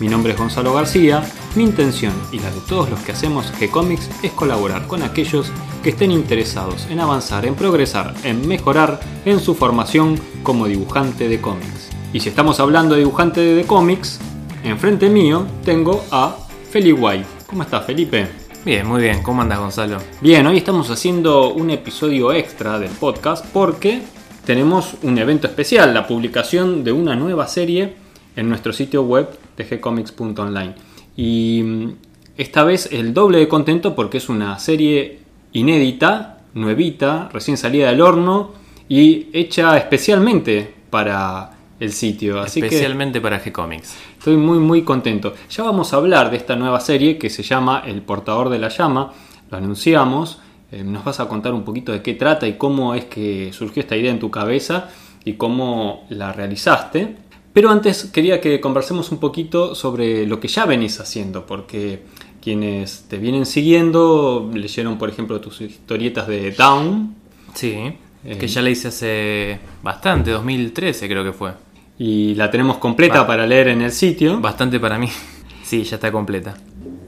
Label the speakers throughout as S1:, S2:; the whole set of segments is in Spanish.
S1: Mi nombre es Gonzalo García, mi intención y la de todos los que hacemos G-Comics es colaborar con aquellos que estén interesados en avanzar, en progresar, en mejorar en su formación como dibujante de cómics. Y si estamos hablando de dibujante de cómics, Enfrente mío tengo a Feli Guay. ¿Cómo estás, Felipe?
S2: Bien, muy bien. ¿Cómo andas, Gonzalo?
S1: Bien, hoy estamos haciendo un episodio extra del podcast porque tenemos un evento especial, la publicación de una nueva serie en nuestro sitio web de gcomics.online. Y mm, esta vez el doble de contento porque es una serie inédita, nuevita, recién salida del horno y hecha especialmente para el sitio.
S2: Así Especialmente para G-Comics.
S1: Estoy muy muy contento. Ya vamos a hablar de esta nueva serie que se llama El portador de la llama. Lo anunciamos. Eh, nos vas a contar un poquito de qué trata y cómo es que surgió esta idea en tu cabeza y cómo la realizaste. Pero antes quería que conversemos un poquito sobre lo que ya venís haciendo, porque quienes te vienen siguiendo leyeron, por ejemplo, tus historietas de Down.
S2: Sí, que eh, ya la hice hace bastante, 2013 creo que fue.
S1: Y la tenemos completa para leer en el sitio.
S2: Bastante para mí. Sí, ya está completa.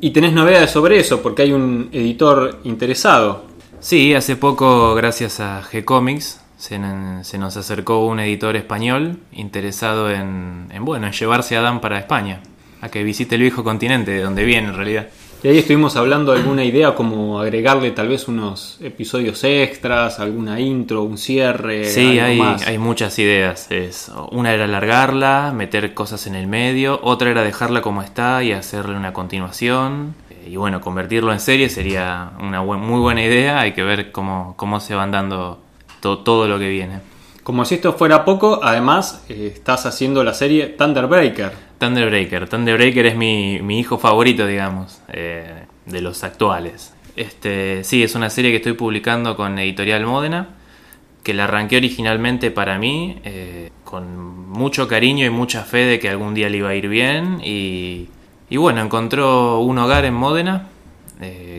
S1: Y tenés novedades sobre eso, porque hay un editor interesado.
S2: Sí, hace poco, gracias a G-Comics, se, nos acercó un editor español interesado en, en, bueno, en llevarse a Dan para España, a que visite el viejo continente, de donde viene en realidad.
S1: Y ahí estuvimos hablando de alguna idea como agregarle tal vez unos episodios extras, alguna intro, un cierre.
S2: Sí, hay, hay muchas ideas. Es, una era alargarla, meter cosas en el medio, otra era dejarla como está y hacerle una continuación. Y bueno, convertirlo en serie sería una muy buena idea. Hay que ver cómo, cómo se van dando todo lo que viene.
S1: Como si esto fuera poco, además eh, estás haciendo la serie Thunderbreaker.
S2: Thunderbreaker. Thunderbreaker es mi, hijo favorito, digamos, eh, de los actuales. Este, sí, es una serie que estoy publicando con Editorial Módena, que la arranqué originalmente para mí, eh, con mucho cariño y mucha fe de que algún día le iba a ir bien. Y, bueno, encontró un hogar en Módena,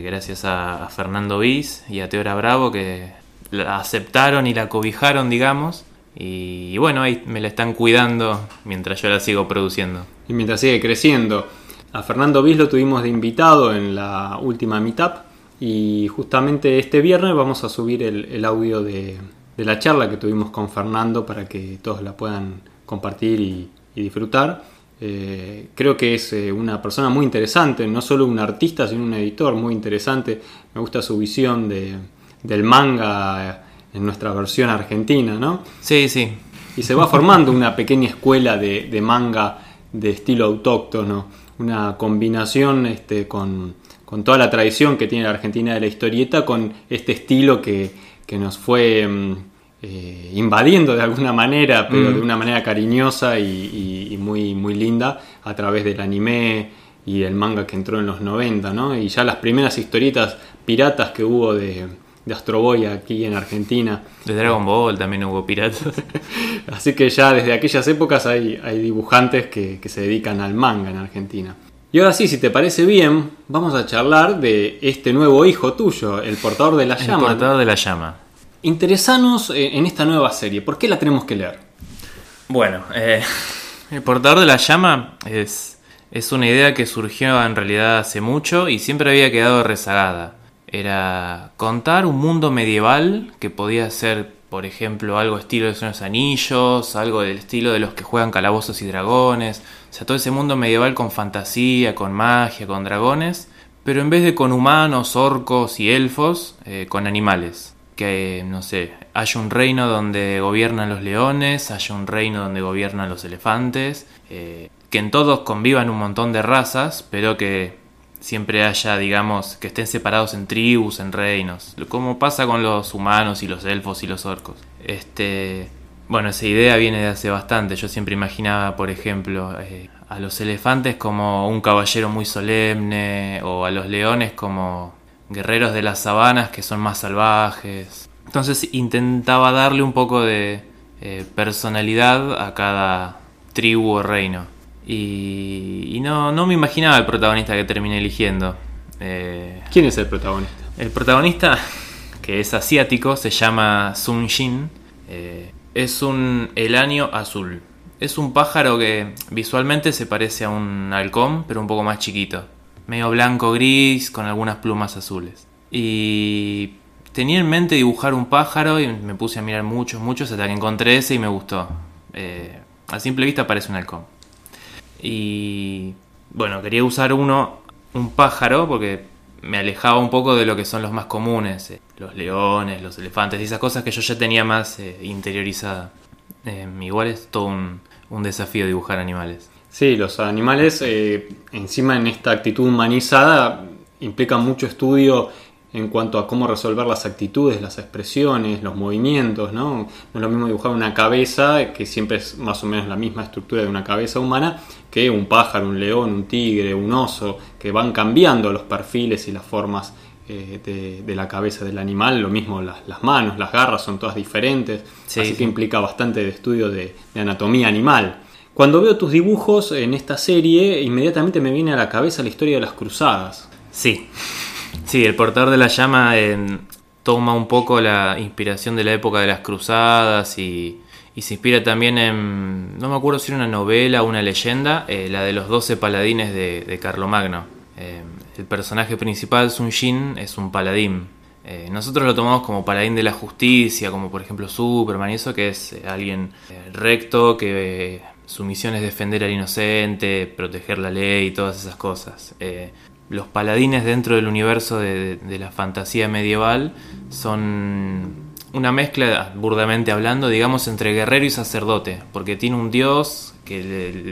S2: gracias a, a Fernando Viz y a Teora Bravo, que la aceptaron y la cobijaron, digamos. Y, bueno, ahí me la están cuidando mientras yo la sigo produciendo.
S1: Y mientras sigue creciendo. A Fernando Bis lo tuvimos de invitado en la última meetup. Y justamente este viernes vamos a subir el, audio de, la charla que tuvimos con Fernando para que todos la puedan compartir y, disfrutar. Eh, creo que es eh, una persona muy interesante, no solo un artista, sino un editor muy interesante. Me gusta su visión de, del manga en nuestra versión argentina, ¿no?
S2: Sí, sí.
S1: Y se va formando una pequeña escuela de, manga de estilo autóctono, una combinación este, con, toda la tradición que tiene la Argentina de la historieta, con este estilo que, nos fue mm, eh, invadiendo de alguna manera, pero mm. de una manera cariñosa y, muy, muy linda, a través del anime y el manga que entró en los 90, ¿no? Y ya las primeras historietas piratas que hubo de, de Astro Boy aquí en Argentina.
S2: De Dragon Ball también hubo piratas.
S1: Así que ya desde aquellas épocas hay, hay dibujantes que, se dedican al manga en Argentina. Y ahora sí, si te parece bien, vamos a charlar de este nuevo hijo tuyo, el portador de la llama.
S2: El portador de la llama.
S1: Interesanos eh, en esta nueva serie. ¿Por qué la tenemos que leer?
S2: Bueno, eh, el portador de la llama es, es una idea que surgió en realidad hace mucho y siempre había quedado rezagada era contar un mundo medieval que podía ser, por ejemplo, algo estilo de los Anillos, algo del estilo de los que juegan calabozos y dragones, o sea, todo ese mundo medieval con fantasía, con magia, con dragones, pero en vez de con humanos, orcos y elfos, eh, con animales. Que, no sé, haya un reino donde gobiernan los leones, haya un reino donde gobiernan los elefantes, eh, que en todos convivan un montón de razas, pero que siempre haya, digamos, que estén separados en tribus, en reinos, como pasa con los humanos y los elfos y los orcos. Este, bueno, esa idea viene de hace bastante. Yo siempre imaginaba, por ejemplo, eh, a los elefantes como un caballero muy solemne o a los leones como guerreros de las sabanas que son más salvajes. Entonces intentaba darle un poco de eh, personalidad a cada tribu o reino. Y, no, no, me imaginaba el protagonista que terminé eligiendo.
S1: Eh, ¿Quién es el protagonista?
S2: El protagonista, que es asiático, se llama Sun Jin. Eh, es un elanio azul. Es un pájaro que visualmente se parece a un halcón, pero un poco más chiquito. Medio blanco gris, con algunas plumas azules. Y tenía en mente dibujar un pájaro y me puse a mirar muchos, muchos hasta que encontré ese y me gustó. Eh, a simple vista parece un halcón. Y bueno, quería usar uno, un pájaro, porque me alejaba un poco de lo que son los más comunes, eh, los leones, los elefantes esas cosas que yo ya tenía más eh, interiorizada. igual es todo un, un, desafío dibujar animales.
S1: Sí, los animales, encima en esta actitud humanizada, implican mucho estudio en cuanto a cómo resolver las actitudes, las expresiones, los movimientos, ¿no? No es lo mismo dibujar una cabeza, que siempre es más o menos la misma estructura de una cabeza humana, que un pájaro, un león, un tigre, un oso, que van cambiando los perfiles y las formas eh, de, la cabeza del animal, lo mismo las, manos, las garras son todas diferentes, así que implica bastante de estudio de, de anatomía animal. Cuando veo tus dibujos en esta serie, inmediatamente me viene a la cabeza la historia de las cruzadas.
S2: Sí, Sí, el portador de la llama toma un poco la inspiración de la época de las cruzadas y, se inspira también en, no me acuerdo si era una novela o una leyenda, eh, la de los doce paladines de, Carlomagno. Eh, el personaje principal, Sun Jin, es un paladín. Eh, nosotros lo tomamos como paladín de la justicia, como por ejemplo Superman y eso, que es alguien recto, que su misión es defender al inocente, proteger la ley y todas esas cosas los paladines dentro del universo de, la fantasía medieval son una mezcla, burdamente hablando, digamos, entre guerrero y sacerdote, porque tiene un dios que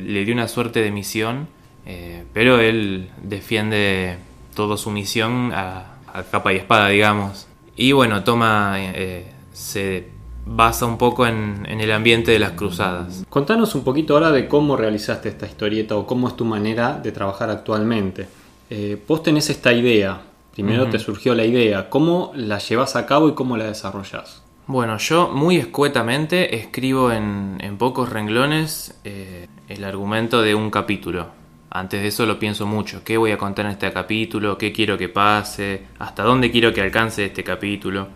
S2: le, dio una suerte de misión, eh, pero él defiende toda su misión a, capa y espada, digamos. Y bueno, toma, eh, se basa un poco en, en, el ambiente de las cruzadas.
S1: Contanos un poquito ahora de cómo realizaste esta historieta o cómo es tu manera de trabajar actualmente. Eh, vos tenés esta idea, primero te surgió la idea, ¿cómo la llevas a cabo y cómo la desarrollás?
S2: Bueno, yo muy escuetamente escribo en, pocos renglones eh, el argumento de un capítulo. Antes de eso lo pienso mucho. ¿Qué voy a contar en este capítulo? ¿Qué quiero que pase? ¿Hasta dónde quiero que alcance este capítulo?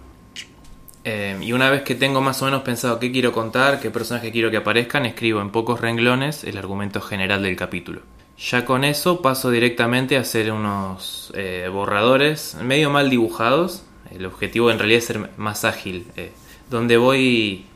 S2: Eh, y una vez que tengo más o menos pensado qué quiero contar, qué personajes quiero que aparezcan, escribo en pocos renglones el argumento general del capítulo. Ya con eso paso directamente a hacer unos eh, borradores medio mal dibujados. El objetivo en realidad es ser más ágil, eh, donde voy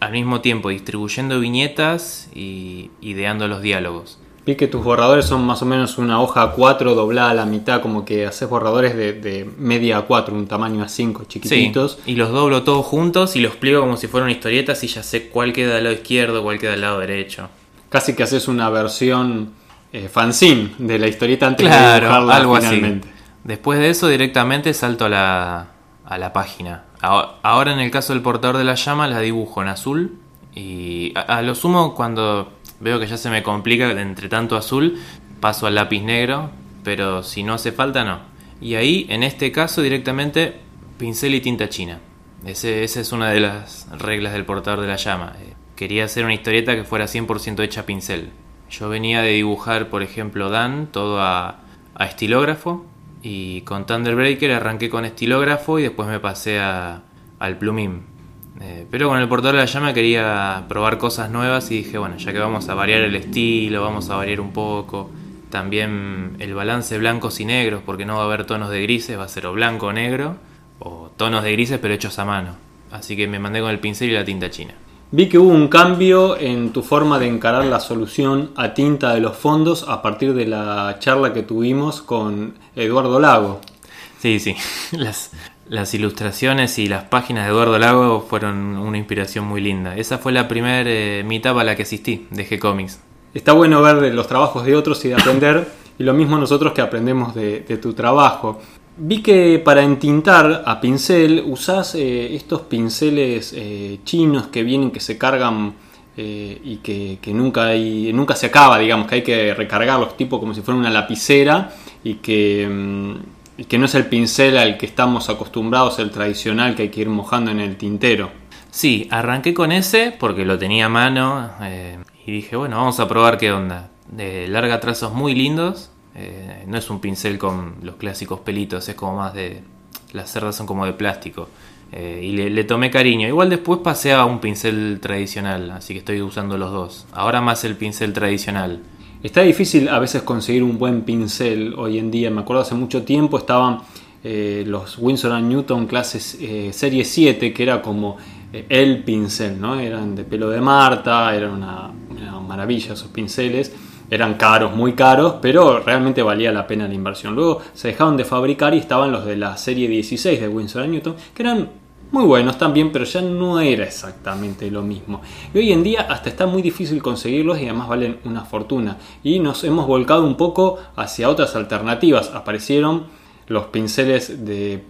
S2: al mismo tiempo distribuyendo viñetas y ideando los diálogos.
S1: Vi que tus borradores son más o menos una hoja A4 doblada a la mitad, como que haces borradores de, media A4, un tamaño A5, chiquititos.
S2: y los doblo todos juntos y los pliego como si fueran historietas y ya sé cuál queda del lado izquierdo, cuál queda del lado derecho.
S1: Casi que haces una versión eh, fanzine de la historieta antes de dibujarla algo finalmente. Así.
S2: Después de eso directamente salto a la, a la página. Ahora en el caso del portador de la llama la dibujo en azul y a, lo sumo cuando veo que ya se me complica entre tanto azul paso al lápiz negro, pero si no hace falta no. Y ahí en este caso directamente pincel y tinta china. Ese, esa es una de las reglas del portador de la llama. Eh, quería hacer una historieta que fuera 100% hecha pincel. Yo venía de dibujar, por ejemplo, Dan, todo a, estilógrafo. Y con Thunderbreaker arranqué con estilógrafo y después me pasé al plumín. Eh, pero con el portador de la llama quería probar cosas nuevas y dije, bueno, ya que vamos a variar el estilo, vamos a variar un poco. También el balance blancos y negros, porque no va a haber tonos de grises, va a ser o blanco o negro, o tonos de grises pero hechos a mano. Así que me mandé con el pincel y la tinta china.
S1: Vi que hubo un cambio en tu forma de encarar la solución a tinta de los fondos a partir de la charla que tuvimos con Eduardo Lago.
S2: Sí, sí. Las, ilustraciones y las páginas de Eduardo Lago fueron una inspiración muy linda. Esa fue la primera eh, mitad a la que asistí de G-Comics.
S1: Está bueno ver los trabajos de otros y de aprender, y lo mismo nosotros que aprendemos de tu trabajo. Vi que para entintar a pincel usás eh, estos pinceles eh, chinos que vienen, que se cargan eh, y que, nunca, hay, nunca se acaba, digamos, que hay que recargarlos tipo como si fuera una lapicera y que, mm, y que no es el pincel al que estamos acostumbrados, el tradicional que hay que ir mojando en el tintero.
S2: Sí, arranqué con ese porque lo tenía a mano y dije, bueno, vamos a probar qué onda. De larga trazos muy lindos, eh, no es un pincel con los clásicos pelitos, es como más de... Las cerdas son como de plástico. Eh, y le, tomé cariño. Igual después pasé a un pincel tradicional, así que estoy usando los dos. Ahora más el pincel tradicional.
S1: Está difícil a veces conseguir un buen pincel hoy en día. Me acuerdo hace mucho tiempo estaban eh, los Winsor Newton clases serie 7, que era como el pincel, ¿no? Eran de pelo de Marta, eran una, una maravilla esos pinceles eran caros, muy caros, pero realmente valía la pena la inversión. Luego se dejaron de fabricar y estaban los de la serie 16 de Winsor Newton, que eran muy buenos también, pero ya no era exactamente lo mismo. Y hoy en día hasta está muy difícil conseguirlos y además valen una fortuna. Y nos hemos volcado un poco hacia otras alternativas. Aparecieron los pinceles de,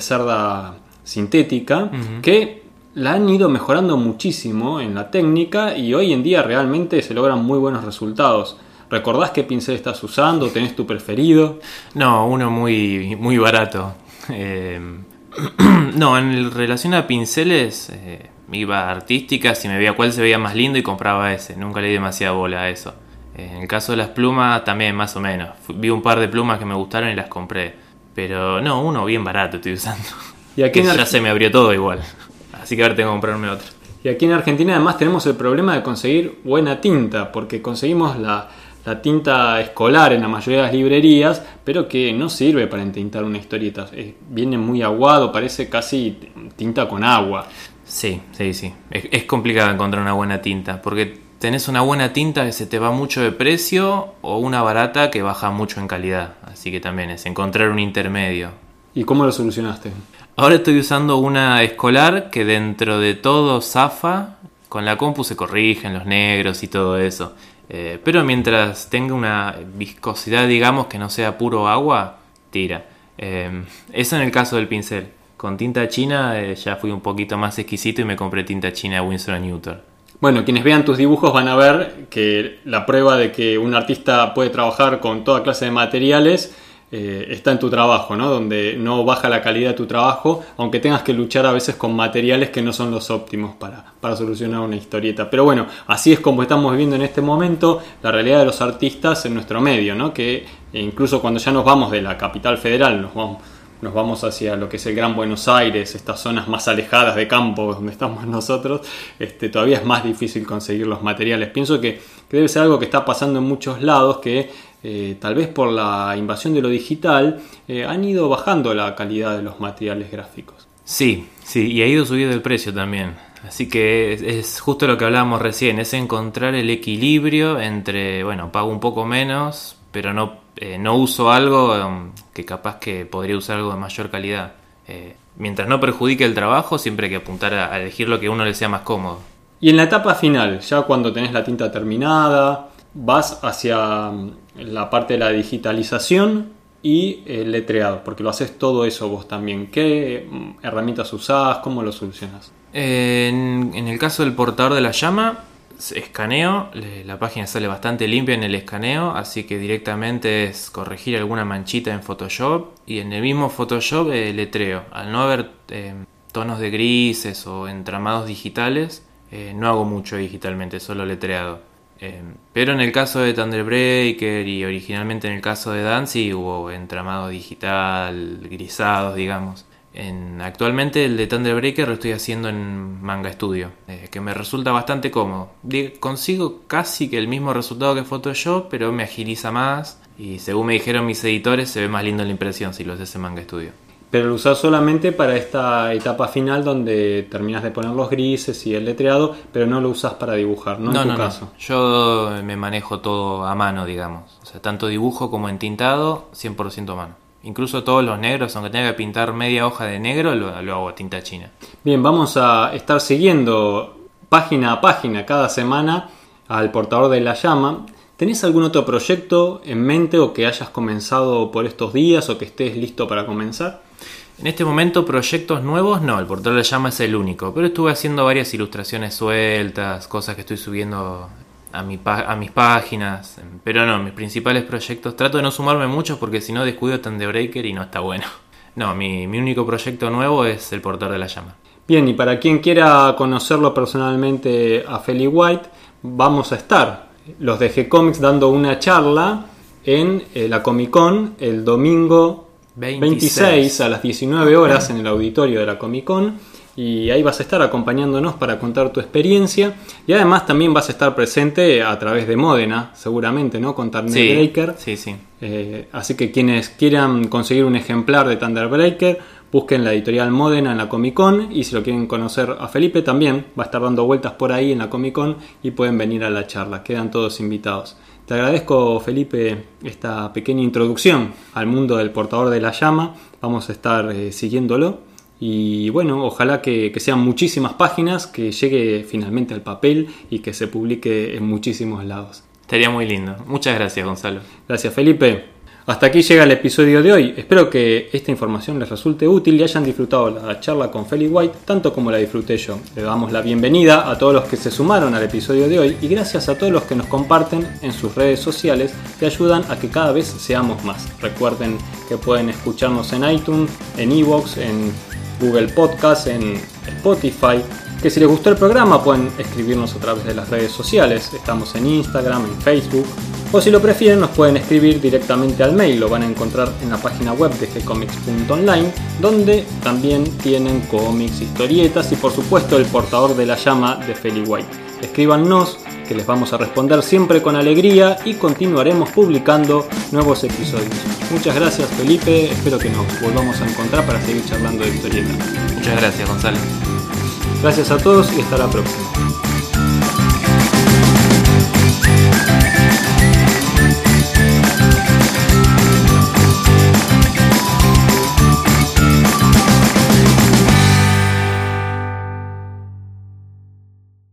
S1: cerda sintética que la han ido mejorando muchísimo en la técnica y hoy en día realmente se logran muy buenos resultados. ¿Recordás qué pincel estás usando? ¿Tenés tu preferido?
S2: No, uno muy, muy barato. Eh, no, en relación a pinceles, eh, iba a artísticas y me veía cuál se veía más lindo y compraba ese. Nunca le di demasiada bola a eso. En el caso de las plumas, también más o menos. Vi un par de plumas que me gustaron y las compré. Pero no, uno bien barato estoy usando. Y ya se me abrió todo igual. Así que ahora tengo que comprarme otro.
S1: Y aquí en Argentina además tenemos el problema de conseguir buena tinta, porque conseguimos la, tinta escolar en la mayoría de las librerías, pero que no sirve para entintar una historieta. viene muy aguado, parece casi tinta con agua.
S2: Sí, sí, sí. Es, complicado encontrar una buena tinta, porque tenés una buena tinta que se te va mucho de precio o una barata que baja mucho en calidad. Así que también es encontrar un intermedio.
S1: ¿Y cómo lo solucionaste?
S2: Ahora estoy usando una escolar que dentro de todo zafa. Con la compu se corrigen los negros y todo eso. Eh, pero mientras tenga una viscosidad, digamos, que no sea puro agua, tira. Eh, eso en el caso del pincel. Con tinta china eh, ya fui un poquito más exquisito y me compré tinta china Winsor Newton.
S1: Bueno, quienes vean tus dibujos van a ver que la prueba de que un artista puede trabajar con toda clase de materiales eh, está en tu trabajo, ¿no? Donde no baja la calidad de tu trabajo, aunque tengas que luchar a veces con materiales que no son los óptimos para, para solucionar una historieta. Pero bueno, así es como estamos viviendo en este momento la realidad de los artistas en nuestro medio, ¿no? Que incluso cuando ya nos vamos de la capital federal, nos vamos, nos vamos hacia lo que es el Gran Buenos Aires, estas zonas más alejadas de campo donde estamos nosotros, este, todavía es más difícil conseguir los materiales. Pienso que, que debe ser algo que está pasando en muchos lados, que eh, tal vez por la invasión de lo digital, eh, han ido bajando la calidad de los materiales gráficos.
S2: Sí, sí, y ha ido subiendo el precio también. Así que es, justo lo que hablábamos recién, es encontrar el equilibrio entre, bueno, pago un poco menos, pero no, eh, no uso algo um, que capaz que podría usar algo de mayor calidad. mientras no perjudique el trabajo, siempre hay que apuntar a, a elegir lo que a uno le sea más cómodo.
S1: Y en la etapa final, ya cuando tenés la tinta terminada, vas hacia la parte de la digitalización y el letreado, porque lo haces todo eso vos también. ¿Qué mm, herramientas usás? ¿Cómo lo solucionas?
S2: En, el caso del portador de la llama, escaneo, la página sale bastante limpia en el escaneo, así que directamente es corregir alguna manchita en Photoshop y en el mismo Photoshop eh, letreo. Al no haber eh, tonos de grises o entramados digitales, eh, no hago mucho digitalmente, solo letreado. Em, pero en el caso de Thunderbreaker y originalmente en el caso de Dancy hubo entramado digital, grisados, digamos. En, actualmente el de Thunderbreaker lo estoy haciendo en Manga Studio, eh, que me resulta bastante cómodo. consigo casi que el mismo resultado que Photoshop, pero me agiliza más y según me dijeron mis editores se ve más lindo la impresión si lo haces en Manga Studio
S1: pero lo usas solamente para esta etapa final donde terminas de poner los grises y el letreado, pero no lo usas para dibujar, ¿no? en tu caso.
S2: Yo me manejo todo a mano, digamos. O sea, tanto dibujo como entintado, 100% a mano. Incluso todos los negros, aunque tenga que pintar media hoja de negro, lo, lo hago a tinta china.
S1: Bien, vamos a estar siguiendo página a página cada semana al portador de la llama. ¿Tenés algún otro proyecto en mente o que hayas comenzado por estos días o que estés listo para comenzar?
S2: En este momento proyectos nuevos no, el portal de llama es el único, pero estuve haciendo varias ilustraciones sueltas, cosas que estoy subiendo a, mi a mis páginas. Pero no, mis principales proyectos. Trato de no sumarme muchos porque si no descuido tan de Breaker y no está bueno. No, mi, mi único proyecto nuevo es el portal de la llama.
S1: Bien, y para quien quiera conocerlo personalmente a Feli White, vamos a estar los de G-Comics dando una charla en eh, la Comic Con el domingo 26. a las 19 horas en el auditorio de la Comic Con y ahí vas a estar acompañándonos para contar tu experiencia y además también vas a estar presente a través de Modena, seguramente, ¿no? Con Thunderbreaker.
S2: Sí, sí.
S1: Eh, así que quienes quieran conseguir un ejemplar de Thunderbreaker, busquen la editorial Modena en la Comic Con y si lo quieren conocer a Felipe también va a estar dando vueltas por ahí en la Comic Con y pueden venir a la charla, quedan todos invitados. Te agradezco Felipe esta pequeña introducción al mundo del portador de la llama, vamos a estar eh, siguiéndolo y bueno, ojalá que, sean muchísimas páginas, que llegue finalmente al papel y que se publique en muchísimos lados.
S2: Estaría muy lindo. Muchas gracias, Gonzalo.
S1: Gracias, Felipe. Hasta aquí llega el episodio de hoy. Espero que esta información les resulte útil y hayan disfrutado la charla con Feli White tanto como la disfruté yo. Le damos la bienvenida a todos los que se sumaron al episodio de hoy y gracias a todos los que nos comparten en sus redes sociales y ayudan a que cada vez seamos más. Recuerden que pueden escucharnos en iTunes, en Evox, en Google Podcast, en Spotify. Que si les gustó el programa pueden escribirnos a través de las redes sociales. Estamos en Instagram, en Facebook. O si lo prefieren nos pueden escribir directamente al mail. Lo van a encontrar en la página web de gcomics.online donde también tienen cómics, historietas y por supuesto el portador de la llama de Feli White. Escríbanos que les vamos a responder siempre con alegría y continuaremos publicando nuevos episodios. Muchas gracias Felipe, espero que nos volvamos a encontrar para seguir charlando de historieta.
S2: Muchas gracias Gonzalo.
S1: Gracias a todos y hasta la próxima.